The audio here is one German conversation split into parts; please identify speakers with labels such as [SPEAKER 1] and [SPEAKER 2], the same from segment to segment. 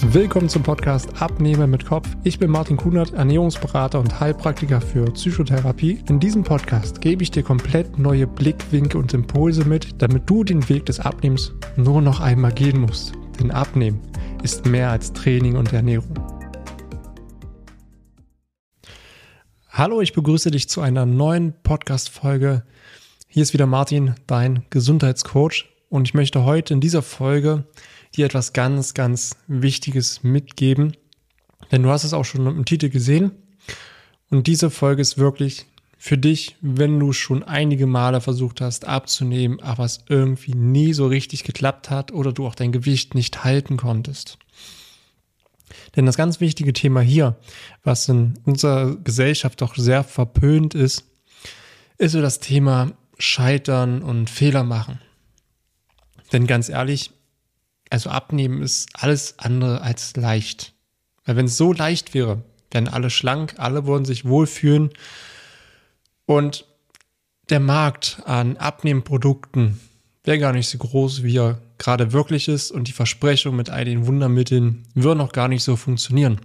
[SPEAKER 1] Willkommen zum Podcast Abnehmer mit Kopf. Ich bin Martin Kunert, Ernährungsberater und Heilpraktiker für Psychotherapie. In diesem Podcast gebe ich dir komplett neue Blickwinkel und Impulse mit, damit du den Weg des Abnehmens nur noch einmal gehen musst. Denn Abnehmen ist mehr als Training und Ernährung. Hallo, ich begrüße dich zu einer neuen Podcast-Folge. Hier ist wieder Martin, dein Gesundheitscoach. Und ich möchte heute in dieser Folge dir etwas ganz, ganz Wichtiges mitgeben. Denn du hast es auch schon im Titel gesehen. Und diese Folge ist wirklich für dich, wenn du schon einige Male versucht hast abzunehmen, aber es irgendwie nie so richtig geklappt hat oder du auch dein Gewicht nicht halten konntest. Denn das ganz wichtige Thema hier, was in unserer Gesellschaft doch sehr verpönt ist, ist so das Thema Scheitern und Fehler machen. Denn ganz ehrlich, also abnehmen ist alles andere als leicht. Weil wenn es so leicht wäre, wären alle schlank, alle würden sich wohlfühlen und der Markt an Abnehmprodukten wäre gar nicht so groß, wie er gerade wirklich ist und die Versprechung mit all den Wundermitteln würden auch gar nicht so funktionieren.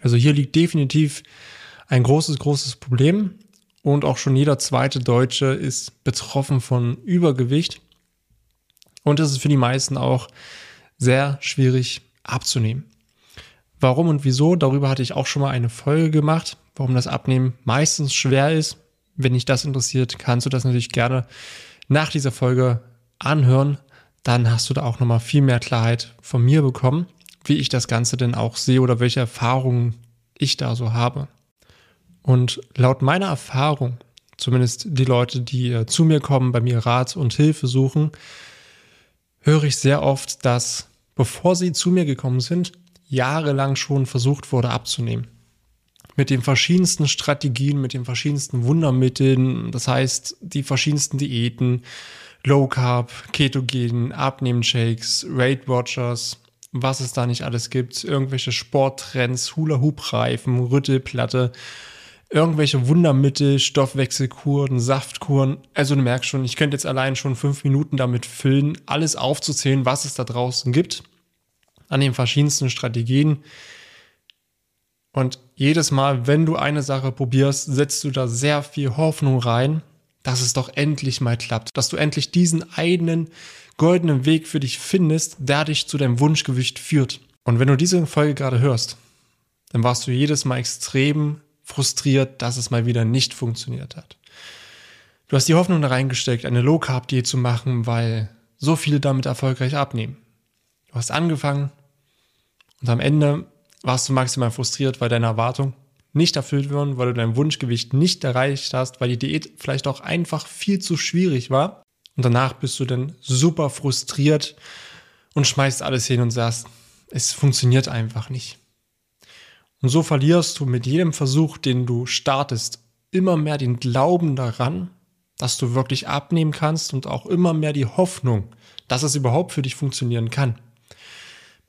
[SPEAKER 1] Also hier liegt definitiv ein großes, großes Problem und auch schon jeder zweite Deutsche ist betroffen von Übergewicht und es ist für die meisten auch sehr schwierig abzunehmen. Warum und wieso? Darüber hatte ich auch schon mal eine Folge gemacht, warum das Abnehmen meistens schwer ist. Wenn dich das interessiert, kannst du das natürlich gerne nach dieser Folge anhören. Dann hast du da auch nochmal viel mehr Klarheit von mir bekommen, wie ich das Ganze denn auch sehe oder welche Erfahrungen ich da so habe. Und laut meiner Erfahrung, zumindest die Leute, die äh, zu mir kommen, bei mir Rat und Hilfe suchen, höre ich sehr oft, dass bevor sie zu mir gekommen sind, jahrelang schon versucht wurde abzunehmen. Mit den verschiedensten Strategien, mit den verschiedensten Wundermitteln, das heißt die verschiedensten Diäten, Low Carb, Ketogen, Abnehmshakes, Weight Watchers, was es da nicht alles gibt, irgendwelche Sporttrends, Hula-Hoop-Reifen, Rüttelplatte irgendwelche Wundermittel, Stoffwechselkuren, Saftkuren. Also du merkst schon, ich könnte jetzt allein schon fünf Minuten damit füllen, alles aufzuzählen, was es da draußen gibt, an den verschiedensten Strategien. Und jedes Mal, wenn du eine Sache probierst, setzt du da sehr viel Hoffnung rein, dass es doch endlich mal klappt, dass du endlich diesen einen goldenen Weg für dich findest, der dich zu deinem Wunschgewicht führt. Und wenn du diese Folge gerade hörst, dann warst du jedes Mal extrem frustriert, dass es mal wieder nicht funktioniert hat. Du hast die Hoffnung da reingesteckt, eine Low Carb Diät zu machen, weil so viele damit erfolgreich abnehmen. Du hast angefangen und am Ende warst du maximal frustriert, weil deine Erwartungen nicht erfüllt wurden, weil du dein Wunschgewicht nicht erreicht hast, weil die Diät vielleicht auch einfach viel zu schwierig war. Und danach bist du dann super frustriert und schmeißt alles hin und sagst, es funktioniert einfach nicht. Und so verlierst du mit jedem Versuch, den du startest, immer mehr den Glauben daran, dass du wirklich abnehmen kannst und auch immer mehr die Hoffnung, dass es überhaupt für dich funktionieren kann.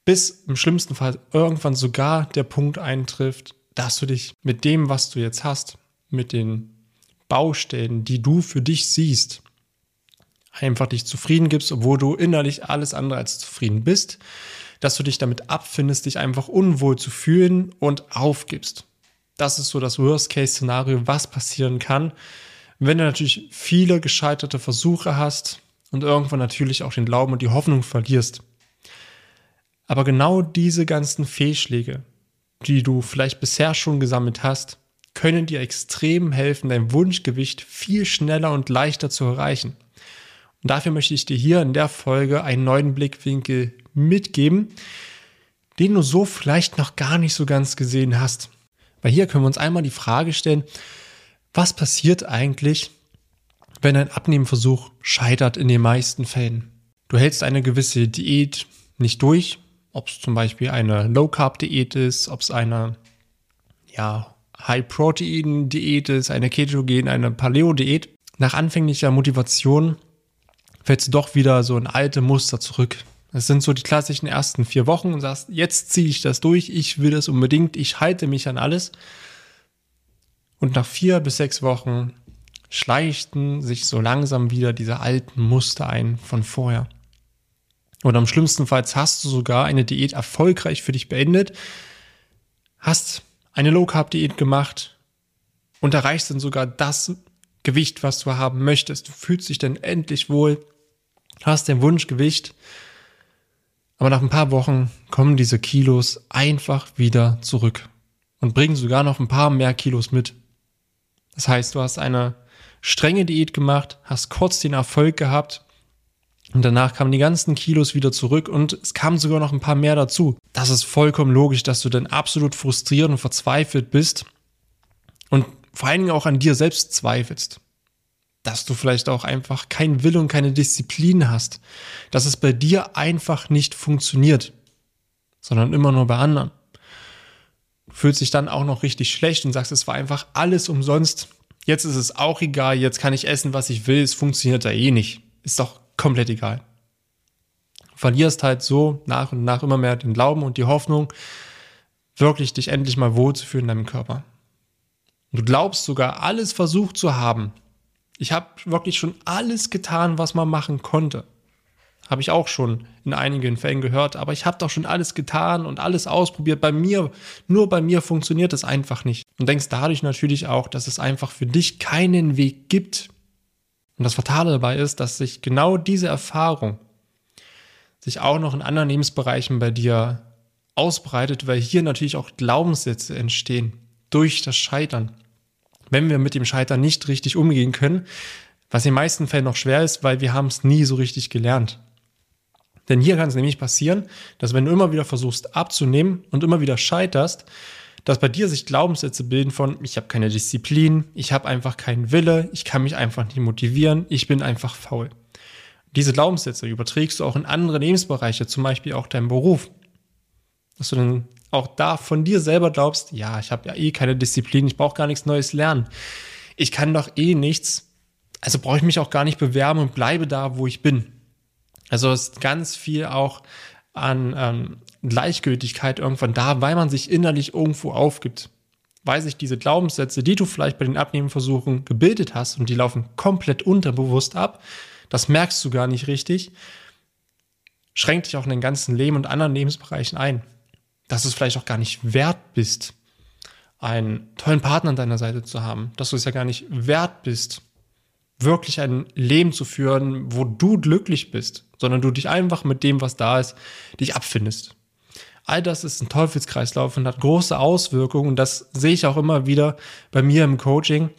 [SPEAKER 1] Bis im schlimmsten Fall irgendwann sogar der Punkt eintrifft, dass du dich mit dem, was du jetzt hast, mit den Baustellen, die du für dich siehst, einfach dich zufrieden gibst, obwohl du innerlich alles andere als zufrieden bist, dass du dich damit abfindest, dich einfach unwohl zu fühlen und aufgibst. Das ist so das Worst-Case-Szenario, was passieren kann, wenn du natürlich viele gescheiterte Versuche hast und irgendwann natürlich auch den Glauben und die Hoffnung verlierst. Aber genau diese ganzen Fehlschläge, die du vielleicht bisher schon gesammelt hast, können dir extrem helfen, dein Wunschgewicht viel schneller und leichter zu erreichen. Und dafür möchte ich dir hier in der Folge einen neuen Blickwinkel mitgeben, den du so vielleicht noch gar nicht so ganz gesehen hast. Weil hier können wir uns einmal die Frage stellen, was passiert eigentlich, wenn ein Abnehmenversuch scheitert in den meisten Fällen? Du hältst eine gewisse Diät nicht durch, ob es zum Beispiel eine Low-Carb-Diät ist, ob es eine ja, High-Protein-Diät ist, eine Ketogen, eine Paleo-Diät. Nach anfänglicher Motivation fällst du doch wieder so in alte Muster zurück. Das sind so die klassischen ersten vier Wochen und sagst, jetzt ziehe ich das durch, ich will das unbedingt, ich halte mich an alles. Und nach vier bis sechs Wochen schleichten sich so langsam wieder diese alten Muster ein von vorher. Oder am schlimmsten Fall hast du sogar eine Diät erfolgreich für dich beendet, hast eine Low Carb Diät gemacht und erreichst dann sogar das Gewicht, was du haben möchtest. Du fühlst dich dann endlich wohl, hast dein Wunschgewicht. Aber nach ein paar Wochen kommen diese Kilos einfach wieder zurück und bringen sogar noch ein paar mehr Kilos mit. Das heißt, du hast eine strenge Diät gemacht, hast kurz den Erfolg gehabt und danach kamen die ganzen Kilos wieder zurück und es kamen sogar noch ein paar mehr dazu. Das ist vollkommen logisch, dass du dann absolut frustriert und verzweifelt bist und vor allen Dingen auch an dir selbst zweifelst. Dass du vielleicht auch einfach keinen Wille und keine Disziplin hast. Dass es bei dir einfach nicht funktioniert, sondern immer nur bei anderen. Du fühlst dich dann auch noch richtig schlecht und sagst, es war einfach alles umsonst. Jetzt ist es auch egal, jetzt kann ich essen, was ich will, es funktioniert da eh nicht. Ist doch komplett egal. Du verlierst halt so nach und nach immer mehr den Glauben und die Hoffnung, wirklich dich endlich mal wohlzufühlen in deinem Körper. Du glaubst sogar, alles versucht zu haben. Ich habe wirklich schon alles getan, was man machen konnte. Habe ich auch schon in einigen Fällen gehört, aber ich habe doch schon alles getan und alles ausprobiert. Bei mir, nur bei mir funktioniert es einfach nicht. Und denkst dadurch natürlich auch, dass es einfach für dich keinen Weg gibt, und das Fatale dabei ist, dass sich genau diese Erfahrung sich auch noch in anderen Lebensbereichen bei dir ausbreitet, weil hier natürlich auch Glaubenssätze entstehen durch das Scheitern. Wenn wir mit dem Scheitern nicht richtig umgehen können, was in den meisten Fällen noch schwer ist, weil wir haben es nie so richtig gelernt. Denn hier kann es nämlich passieren, dass wenn du immer wieder versuchst abzunehmen und immer wieder scheiterst, dass bei dir sich Glaubenssätze bilden von, ich habe keine Disziplin, ich habe einfach keinen Wille, ich kann mich einfach nicht motivieren, ich bin einfach faul. Diese Glaubenssätze überträgst du auch in andere Lebensbereiche, zum Beispiel auch deinen Beruf. Dass du dann auch da von dir selber glaubst, ja, ich habe ja eh keine Disziplin, ich brauche gar nichts Neues lernen. Ich kann doch eh nichts, also brauche ich mich auch gar nicht bewerben und bleibe da, wo ich bin. Also ist ganz viel auch an ähm, Gleichgültigkeit irgendwann da, weil man sich innerlich irgendwo aufgibt. Weil sich diese Glaubenssätze, die du vielleicht bei den Abnehmenversuchen gebildet hast und die laufen komplett unterbewusst ab, das merkst du gar nicht richtig, schränkt dich auch in den ganzen Leben und anderen Lebensbereichen ein. Dass du es vielleicht auch gar nicht wert bist, einen tollen Partner an deiner Seite zu haben, dass du es ja gar nicht wert bist, wirklich ein Leben zu führen, wo du glücklich bist, sondern du dich einfach mit dem, was da ist, dich abfindest. All das ist ein Teufelskreislauf und hat große Auswirkungen. Und das sehe ich auch immer wieder bei mir im Coaching.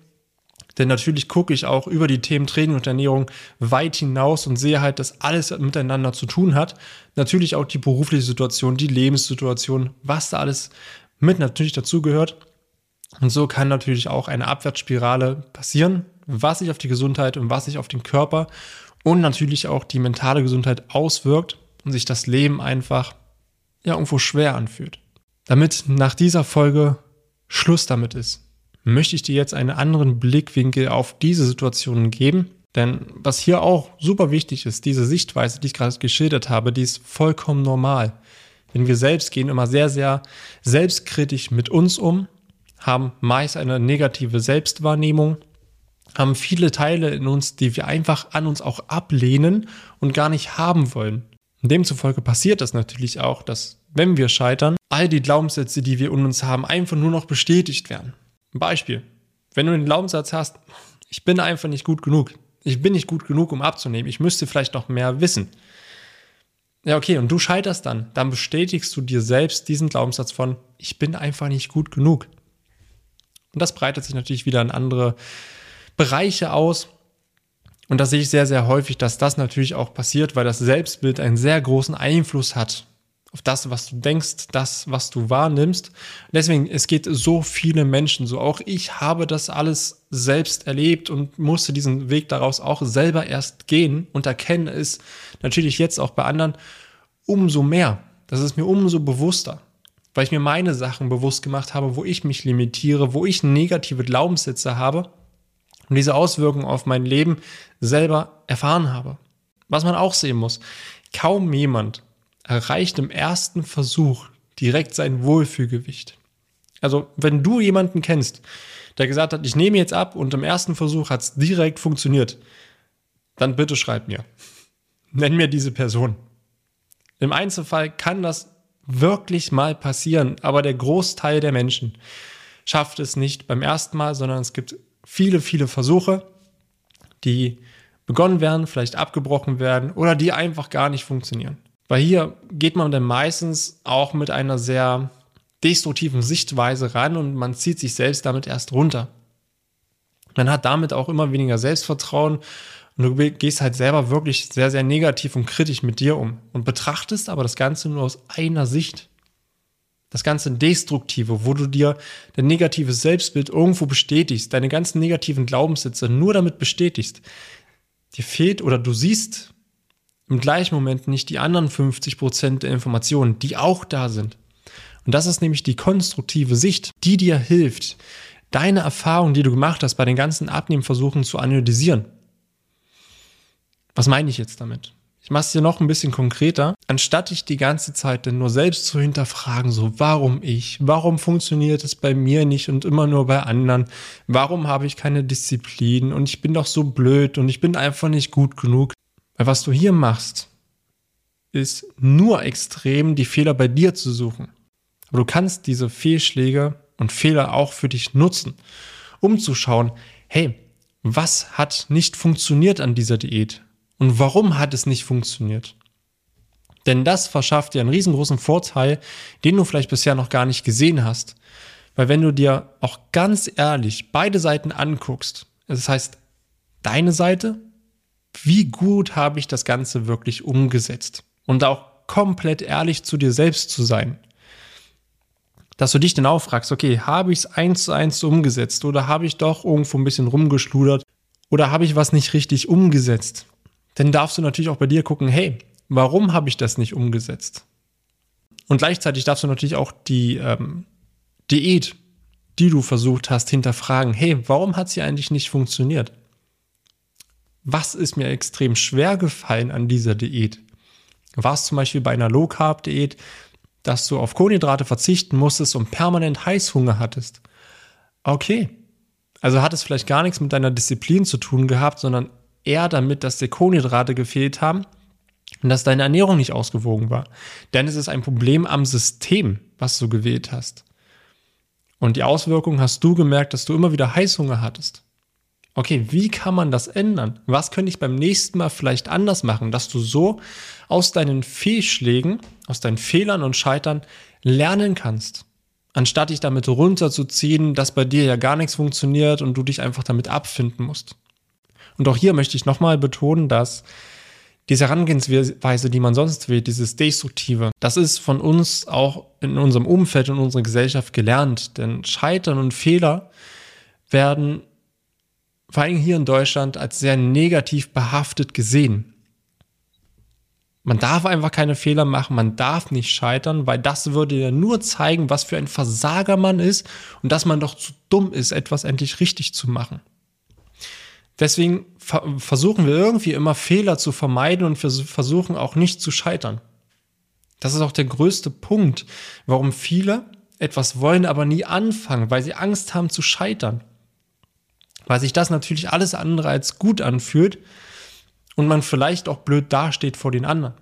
[SPEAKER 1] Denn natürlich gucke ich auch über die Themen Training und Ernährung weit hinaus und sehe halt, dass alles miteinander zu tun hat. Natürlich auch die berufliche Situation, die Lebenssituation, was da alles mit natürlich dazugehört. Und so kann natürlich auch eine Abwärtsspirale passieren, was sich auf die Gesundheit und was sich auf den Körper und natürlich auch die mentale Gesundheit auswirkt und sich das Leben einfach ja irgendwo schwer anfühlt. Damit nach dieser Folge Schluss damit ist, möchte ich dir jetzt einen anderen Blickwinkel auf diese Situation geben. Denn was hier auch super wichtig ist, diese Sichtweise, die ich gerade geschildert habe, die ist vollkommen normal. Denn wir selbst gehen immer sehr, sehr selbstkritisch mit uns um, haben meist eine negative Selbstwahrnehmung, haben viele Teile in uns, die wir einfach an uns auch ablehnen und gar nicht haben wollen. Demzufolge passiert das natürlich auch, dass, wenn wir scheitern, all die Glaubenssätze, die wir in uns haben, einfach nur noch bestätigt werden. Ein Beispiel. Wenn du den Glaubenssatz hast, ich bin einfach nicht gut genug. Ich bin nicht gut genug, um abzunehmen. Ich müsste vielleicht noch mehr wissen. Ja, okay, und du scheiterst dann. Dann bestätigst du dir selbst diesen Glaubenssatz von, ich bin einfach nicht gut genug. Und das breitet sich natürlich wieder in andere Bereiche aus. Und da sehe ich sehr, sehr häufig, dass das natürlich auch passiert, weil das Selbstbild einen sehr großen Einfluss hat auf das, was du denkst, das, was du wahrnimmst. Deswegen, es geht so viele Menschen so. Auch ich habe das alles selbst erlebt und musste diesen Weg daraus auch selber erst gehen und erkenne es natürlich jetzt auch bei anderen umso mehr. Das ist mir umso bewusster, weil ich mir meine Sachen bewusst gemacht habe, wo ich mich limitiere, wo ich negative Glaubenssätze habe und diese Auswirkungen auf mein Leben selber erfahren habe. Was man auch sehen muss, kaum jemand erreicht im ersten Versuch direkt sein Wohlfühlgewicht. Also wenn du jemanden kennst, der gesagt hat, ich nehme jetzt ab und im ersten Versuch hat es direkt funktioniert, dann bitte schreib mir. Nenn mir diese Person. Im Einzelfall kann das wirklich mal passieren, aber der Großteil der Menschen schafft es nicht beim ersten Mal, sondern es gibt viele, viele Versuche, die begonnen werden, vielleicht abgebrochen werden oder die einfach gar nicht funktionieren. Weil hier geht man dann meistens auch mit einer sehr destruktiven Sichtweise ran und man zieht sich selbst damit erst runter. Man hat damit auch immer weniger Selbstvertrauen und du gehst halt selber wirklich sehr, sehr negativ und kritisch mit dir um und betrachtest aber das Ganze nur aus einer Sicht. Das ganze Destruktive, wo du dir dein negatives Selbstbild irgendwo bestätigst, deine ganzen negativen Glaubenssätze nur damit bestätigst. Dir fehlt oder du siehst im gleichen Moment nicht die anderen 50 Prozent der Informationen, die auch da sind. Und das ist nämlich die konstruktive Sicht, die dir hilft, deine Erfahrungen, die du gemacht hast, bei den ganzen Abnehmversuchen zu analysieren. Was meine ich jetzt damit? Ich mache es dir noch ein bisschen konkreter. Anstatt dich die ganze Zeit denn nur selbst zu hinterfragen, so warum ich, warum funktioniert es bei mir nicht und immer nur bei anderen, warum habe ich keine Disziplin und ich bin doch so blöd und ich bin einfach nicht gut genug. Weil was du hier machst, ist nur extrem die Fehler bei dir zu suchen. Aber du kannst diese Fehlschläge und Fehler auch für dich nutzen, um zu schauen, hey, was hat nicht funktioniert an dieser Diät? Und warum hat es nicht funktioniert? Denn das verschafft dir einen riesengroßen Vorteil, den du vielleicht bisher noch gar nicht gesehen hast. Weil wenn du dir auch ganz ehrlich beide Seiten anguckst, das heißt deine Seite, wie gut habe ich das Ganze wirklich umgesetzt? Und auch komplett ehrlich zu dir selbst zu sein dass du dich dann auch fragst, okay, habe ich es eins zu eins umgesetzt oder habe ich doch irgendwo ein bisschen rumgeschludert oder habe ich was nicht richtig umgesetzt? Dann darfst du natürlich auch bei dir gucken, hey, warum habe ich das nicht umgesetzt? Und gleichzeitig darfst du natürlich auch die ähm, Diät, die du versucht hast, hinterfragen, hey, warum hat sie eigentlich nicht funktioniert? Was ist mir extrem schwer gefallen an dieser Diät? War es zum Beispiel bei einer Low-Carb-Diät, dass du auf Kohlenhydrate verzichten musstest und permanent Heißhunger hattest. Okay. Also hat es vielleicht gar nichts mit deiner Disziplin zu tun gehabt, sondern eher damit, dass dir Kohlenhydrate gefehlt haben und dass deine Ernährung nicht ausgewogen war. Denn es ist ein Problem am System, was du gewählt hast. Und die Auswirkung hast du gemerkt, dass du immer wieder Heißhunger hattest. Okay, wie kann man das ändern? Was könnte ich beim nächsten Mal vielleicht anders machen, dass du so aus deinen Fehlschlägen, aus deinen Fehlern und Scheitern lernen kannst? Anstatt dich damit runterzuziehen, dass bei dir ja gar nichts funktioniert und du dich einfach damit abfinden musst. Und auch hier möchte ich nochmal betonen, dass diese Herangehensweise, die man sonst wählt, dieses Destruktive, das ist von uns auch in unserem Umfeld und unserer Gesellschaft gelernt. Denn Scheitern und Fehler werden vor allem hier in Deutschland als sehr negativ behaftet gesehen. Man darf einfach keine Fehler machen, man darf nicht scheitern, weil das würde ja nur zeigen, was für ein Versager man ist und dass man doch zu dumm ist, etwas endlich richtig zu machen. Deswegen versuchen wir irgendwie immer Fehler zu vermeiden und wir versuchen auch nicht zu scheitern. Das ist auch der größte Punkt, warum viele etwas wollen, aber nie anfangen, weil sie Angst haben zu scheitern weil sich das natürlich alles andere als gut anfühlt und man vielleicht auch blöd dasteht vor den anderen.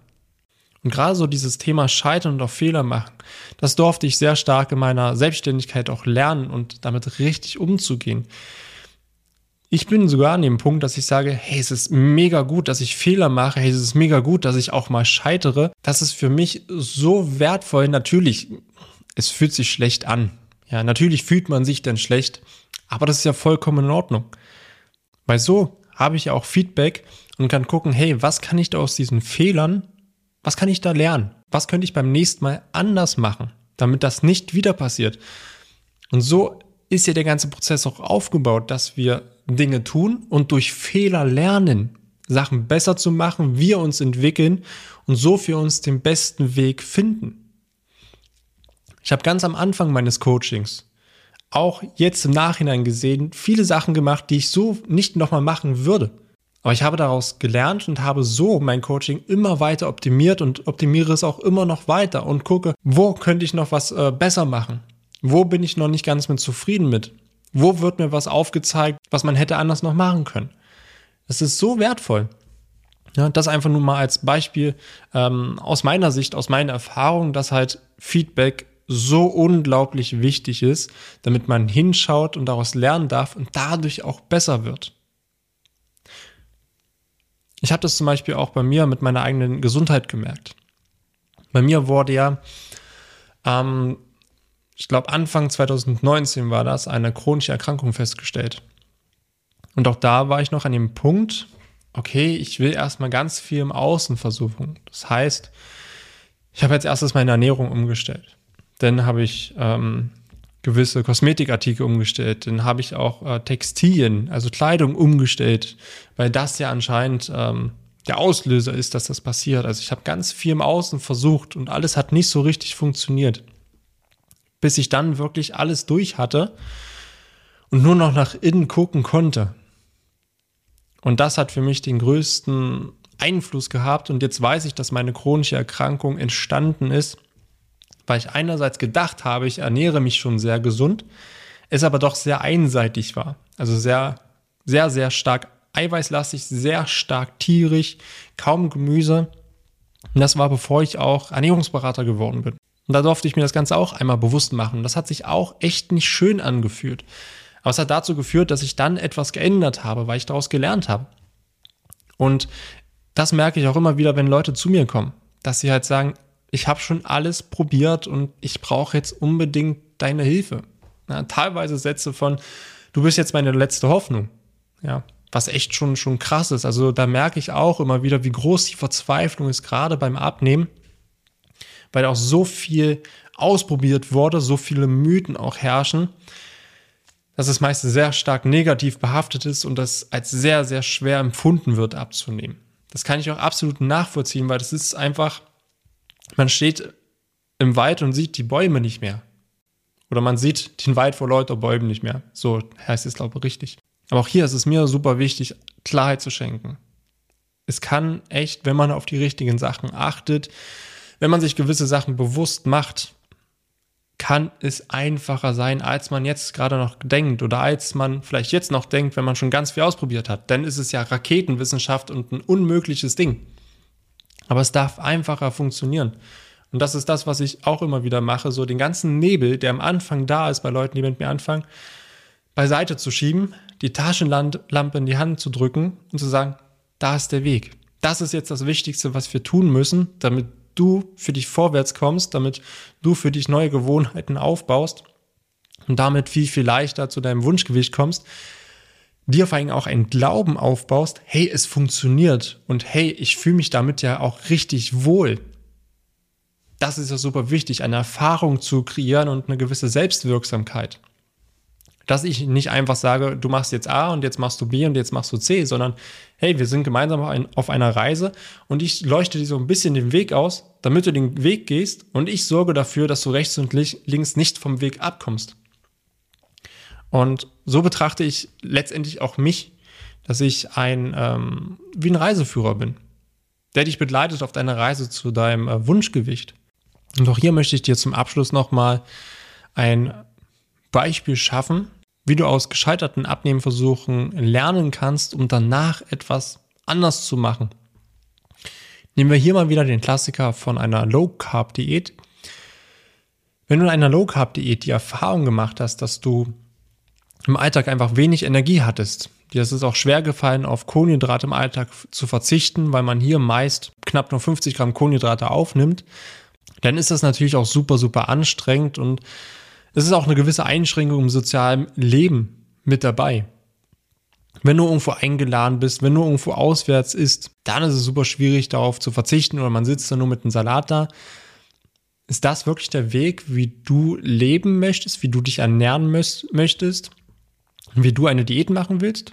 [SPEAKER 1] Und gerade so dieses Thema Scheitern und auch Fehler machen, das durfte ich sehr stark in meiner Selbstständigkeit auch lernen und damit richtig umzugehen. Ich bin sogar an dem Punkt, dass ich sage, hey, es ist mega gut, dass ich Fehler mache, hey, es ist mega gut, dass ich auch mal scheitere. Das ist für mich so wertvoll. Natürlich, es fühlt sich schlecht an. Ja, natürlich fühlt man sich dann schlecht, aber das ist ja vollkommen in Ordnung. Weil so habe ich ja auch Feedback und kann gucken, hey, was kann ich da aus diesen Fehlern, was kann ich da lernen? Was könnte ich beim nächsten Mal anders machen, damit das nicht wieder passiert? Und so ist ja der ganze Prozess auch aufgebaut, dass wir Dinge tun und durch Fehler lernen, Sachen besser zu machen, wir uns entwickeln und so für uns den besten Weg finden. Ich habe ganz am Anfang meines Coachings auch jetzt im Nachhinein gesehen viele Sachen gemacht, die ich so nicht nochmal machen würde. Aber ich habe daraus gelernt und habe so mein Coaching immer weiter optimiert und optimiere es auch immer noch weiter und gucke, wo könnte ich noch was äh, besser machen? Wo bin ich noch nicht ganz mit zufrieden mit? Wo wird mir was aufgezeigt, was man hätte anders noch machen können? Das ist so wertvoll. Ja, das einfach nur mal als Beispiel ähm, aus meiner Sicht, aus meiner Erfahrung, dass halt Feedback so unglaublich wichtig ist, damit man hinschaut und daraus lernen darf und dadurch auch besser wird. Ich habe das zum Beispiel auch bei mir mit meiner eigenen Gesundheit gemerkt. Bei mir wurde ja, ähm, ich glaube Anfang 2019 war das, eine chronische Erkrankung festgestellt. Und auch da war ich noch an dem Punkt, okay, ich will erstmal ganz viel im Außen versuchen. Das heißt, ich habe jetzt erstes meine Ernährung umgestellt. Dann habe ich ähm, gewisse Kosmetikartikel umgestellt. Dann habe ich auch äh, Textilien, also Kleidung umgestellt, weil das ja anscheinend ähm, der Auslöser ist, dass das passiert. Also ich habe ganz viel im Außen versucht und alles hat nicht so richtig funktioniert. Bis ich dann wirklich alles durch hatte und nur noch nach innen gucken konnte. Und das hat für mich den größten Einfluss gehabt. Und jetzt weiß ich, dass meine chronische Erkrankung entstanden ist, weil ich einerseits gedacht habe, ich ernähre mich schon sehr gesund, es aber doch sehr einseitig war. Also sehr, sehr, sehr stark eiweißlastig, sehr stark tierig, kaum Gemüse. Und das war bevor ich auch Ernährungsberater geworden bin. Und da durfte ich mir das Ganze auch einmal bewusst machen. Das hat sich auch echt nicht schön angefühlt. Aber es hat dazu geführt, dass ich dann etwas geändert habe, weil ich daraus gelernt habe. Und das merke ich auch immer wieder, wenn Leute zu mir kommen, dass sie halt sagen, ich habe schon alles probiert und ich brauche jetzt unbedingt deine Hilfe. Ja, teilweise Sätze von, du bist jetzt meine letzte Hoffnung. Ja, was echt schon, schon krass ist. Also da merke ich auch immer wieder, wie groß die Verzweiflung ist, gerade beim Abnehmen, weil auch so viel ausprobiert wurde, so viele Mythen auch herrschen, dass es meist sehr stark negativ behaftet ist und das als sehr, sehr schwer empfunden wird abzunehmen. Das kann ich auch absolut nachvollziehen, weil das ist einfach, man steht im Wald und sieht die Bäume nicht mehr. Oder man sieht den Wald vor lauter Bäumen nicht mehr. So heißt es, glaube ich, richtig. Aber auch hier ist es mir super wichtig, Klarheit zu schenken. Es kann echt, wenn man auf die richtigen Sachen achtet, wenn man sich gewisse Sachen bewusst macht, kann es einfacher sein, als man jetzt gerade noch denkt oder als man vielleicht jetzt noch denkt, wenn man schon ganz viel ausprobiert hat. Denn es ist ja Raketenwissenschaft und ein unmögliches Ding. Aber es darf einfacher funktionieren. Und das ist das, was ich auch immer wieder mache, so den ganzen Nebel, der am Anfang da ist bei Leuten, die mit mir anfangen, beiseite zu schieben, die Taschenlampe in die Hand zu drücken und zu sagen, da ist der Weg. Das ist jetzt das Wichtigste, was wir tun müssen, damit du für dich vorwärts kommst, damit du für dich neue Gewohnheiten aufbaust und damit viel, viel leichter zu deinem Wunschgewicht kommst, dir vor allem auch einen Glauben aufbaust, hey, es funktioniert und hey, ich fühle mich damit ja auch richtig wohl. Das ist ja super wichtig, eine Erfahrung zu kreieren und eine gewisse Selbstwirksamkeit dass ich nicht einfach sage, du machst jetzt A und jetzt machst du B und jetzt machst du C, sondern hey, wir sind gemeinsam auf einer Reise und ich leuchte dir so ein bisschen den Weg aus, damit du den Weg gehst und ich sorge dafür, dass du rechts und links nicht vom Weg abkommst. Und so betrachte ich letztendlich auch mich, dass ich ein ähm, wie ein Reiseführer bin, der dich begleitet auf deiner Reise zu deinem äh, Wunschgewicht. Und auch hier möchte ich dir zum Abschluss nochmal ein Beispiel schaffen, wie du aus gescheiterten Abnehmversuchen lernen kannst, um danach etwas anders zu machen. Nehmen wir hier mal wieder den Klassiker von einer Low Carb Diät. Wenn du in einer Low Carb Diät die Erfahrung gemacht hast, dass du im Alltag einfach wenig Energie hattest, dir ist es auch schwer gefallen, auf Kohlenhydrate im Alltag zu verzichten, weil man hier meist knapp nur 50 Gramm Kohlenhydrate aufnimmt, dann ist das natürlich auch super, super anstrengend und es ist auch eine gewisse Einschränkung im sozialen Leben mit dabei. Wenn du irgendwo eingeladen bist, wenn du irgendwo auswärts isst, dann ist es super schwierig darauf zu verzichten oder man sitzt da nur mit einem Salat da. Ist das wirklich der Weg, wie du leben möchtest, wie du dich ernähren möchtest, wie du eine Diät machen willst?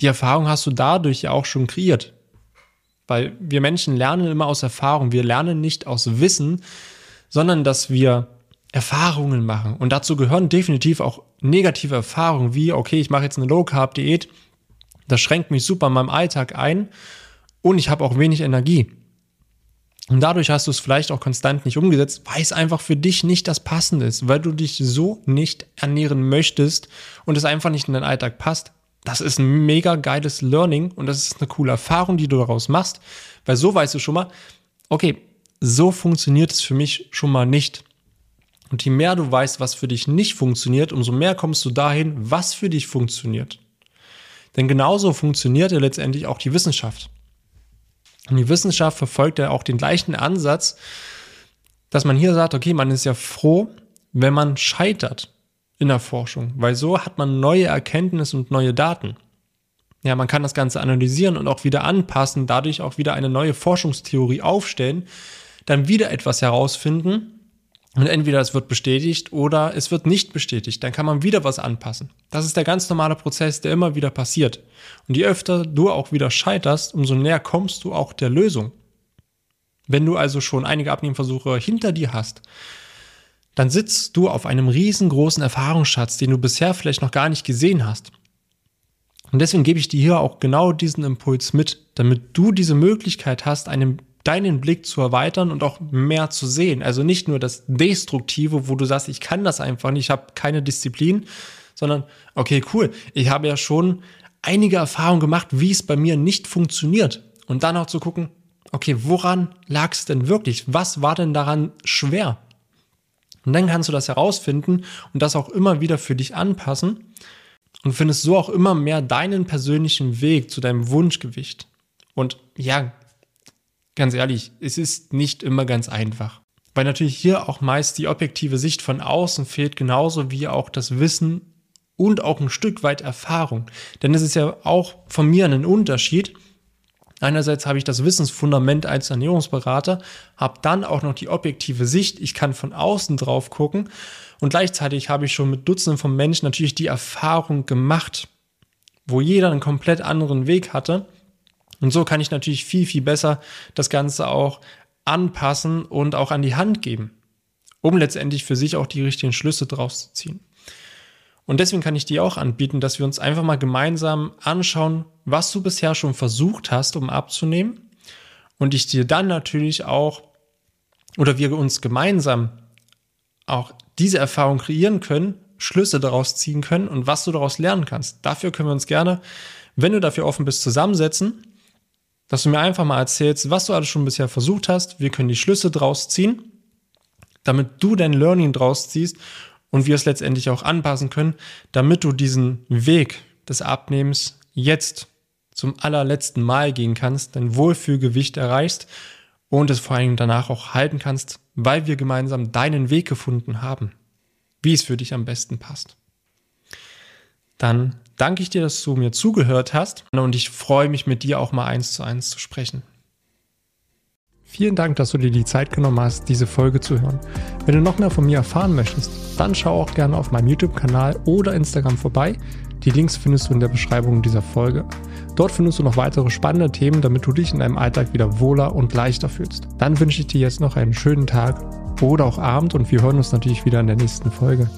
[SPEAKER 1] Die Erfahrung hast du dadurch ja auch schon kreiert. Weil wir Menschen lernen immer aus Erfahrung. Wir lernen nicht aus Wissen, sondern dass wir Erfahrungen machen. Und dazu gehören definitiv auch negative Erfahrungen, wie, okay, ich mache jetzt eine Low-Carb-Diät, das schränkt mich super in meinem Alltag ein und ich habe auch wenig Energie. Und dadurch hast du es vielleicht auch konstant nicht umgesetzt, weil es einfach für dich nicht das Passende ist, weil du dich so nicht ernähren möchtest und es einfach nicht in deinen Alltag passt. das ist ein mega geiles Learning und das ist eine coole Erfahrung, die du daraus machst, weil so weißt du schon mal, okay, so funktioniert es für mich schon mal nicht. Und je mehr du weißt, was für dich nicht funktioniert, umso mehr kommst du dahin, was für dich funktioniert. Denn genauso funktioniert ja letztendlich auch die Wissenschaft. Und die Wissenschaft verfolgt ja auch den gleichen Ansatz, dass man hier sagt, okay, man ist ja froh, wenn man scheitert in der Forschung, weil so hat man neue Erkenntnisse und neue Daten. Ja, man kann das Ganze analysieren und auch wieder anpassen, dadurch auch wieder eine neue Forschungstheorie aufstellen, dann wieder etwas herausfinden und entweder es wird bestätigt oder es wird nicht bestätigt. Dann kann man wieder was anpassen. Das ist der ganz normale Prozess, der immer wieder passiert. Und je öfter du auch wieder scheiterst, umso näher kommst du auch der Lösung. Wenn du also schon einige Abnehmversuche hinter dir hast, dann sitzt du auf einem riesengroßen Erfahrungsschatz, den du bisher vielleicht noch gar nicht gesehen hast. Und deswegen gebe ich dir hier auch genau diesen Impuls mit, damit du diese Möglichkeit hast, einen deinen Blick zu erweitern und auch mehr zu sehen. Also nicht nur das Destruktive, wo du sagst, ich kann das einfach nicht, ich habe keine Disziplin, sondern okay, cool, ich habe ja schon einige Erfahrungen gemacht, wie es bei mir nicht funktioniert. Und dann auch zu gucken, okay, woran lag es denn wirklich? Was war denn daran schwer? Und dann kannst du das herausfinden und das auch immer wieder für dich anpassen und findest so auch immer mehr deinen persönlichen Weg zu deinem Wunschgewicht. Und ja, ganz ehrlich, es ist nicht immer ganz einfach. Weil natürlich hier auch meist die objektive Sicht von außen fehlt, genauso wie auch das Wissen und auch ein Stück weit Erfahrung. Denn es ist ja auch von mir ein Unterschied. Einerseits habe ich das Wissensfundament als Ernährungsberater, habe dann auch noch die objektive Sicht. Ich kann von außen drauf gucken und gleichzeitig habe ich schon mit Dutzenden von Menschen natürlich die Erfahrung gemacht, wo jeder einen komplett anderen Weg hatte und so kann ich natürlich viel, viel besser das Ganze auch anpassen und auch an die Hand geben, um letztendlich für sich auch die richtigen Schlüsse draus zu ziehen. Und deswegen kann ich dir auch anbieten, dass wir uns einfach mal gemeinsam anschauen, was du bisher schon versucht hast, um abzunehmen. Und ich dir dann natürlich auch, oder wir uns gemeinsam auch diese Erfahrung kreieren können, Schlüsse daraus ziehen können und was du daraus lernen kannst. Dafür können wir uns gerne, wenn du dafür offen bist, zusammensetzen dass du mir einfach mal erzählst, was du alles schon bisher versucht hast. Wir können die Schlüsse draus ziehen, damit du dein Learning draus ziehst und wir es letztendlich auch anpassen können, damit du diesen Weg des Abnehmens jetzt zum allerletzten Mal gehen kannst, dein Wohlfühlgewicht erreichst und es vor allem danach auch halten kannst, weil wir gemeinsam deinen Weg gefunden haben, wie es für dich am besten passt. Dann danke ich dir, dass du mir zugehört hast und ich freue mich mit dir auch mal eins zu eins zu sprechen. Vielen Dank, dass du dir die Zeit genommen hast, diese Folge zu hören. Wenn du noch mehr von mir erfahren möchtest, dann schau auch gerne auf meinem YouTube-Kanal oder Instagram vorbei. Die Links findest du in der Beschreibung dieser Folge. Dort findest du noch weitere spannende Themen, damit du dich in deinem Alltag wieder wohler und leichter fühlst. Dann wünsche ich dir jetzt noch einen schönen Tag oder auch Abend und wir hören uns natürlich wieder in der nächsten Folge.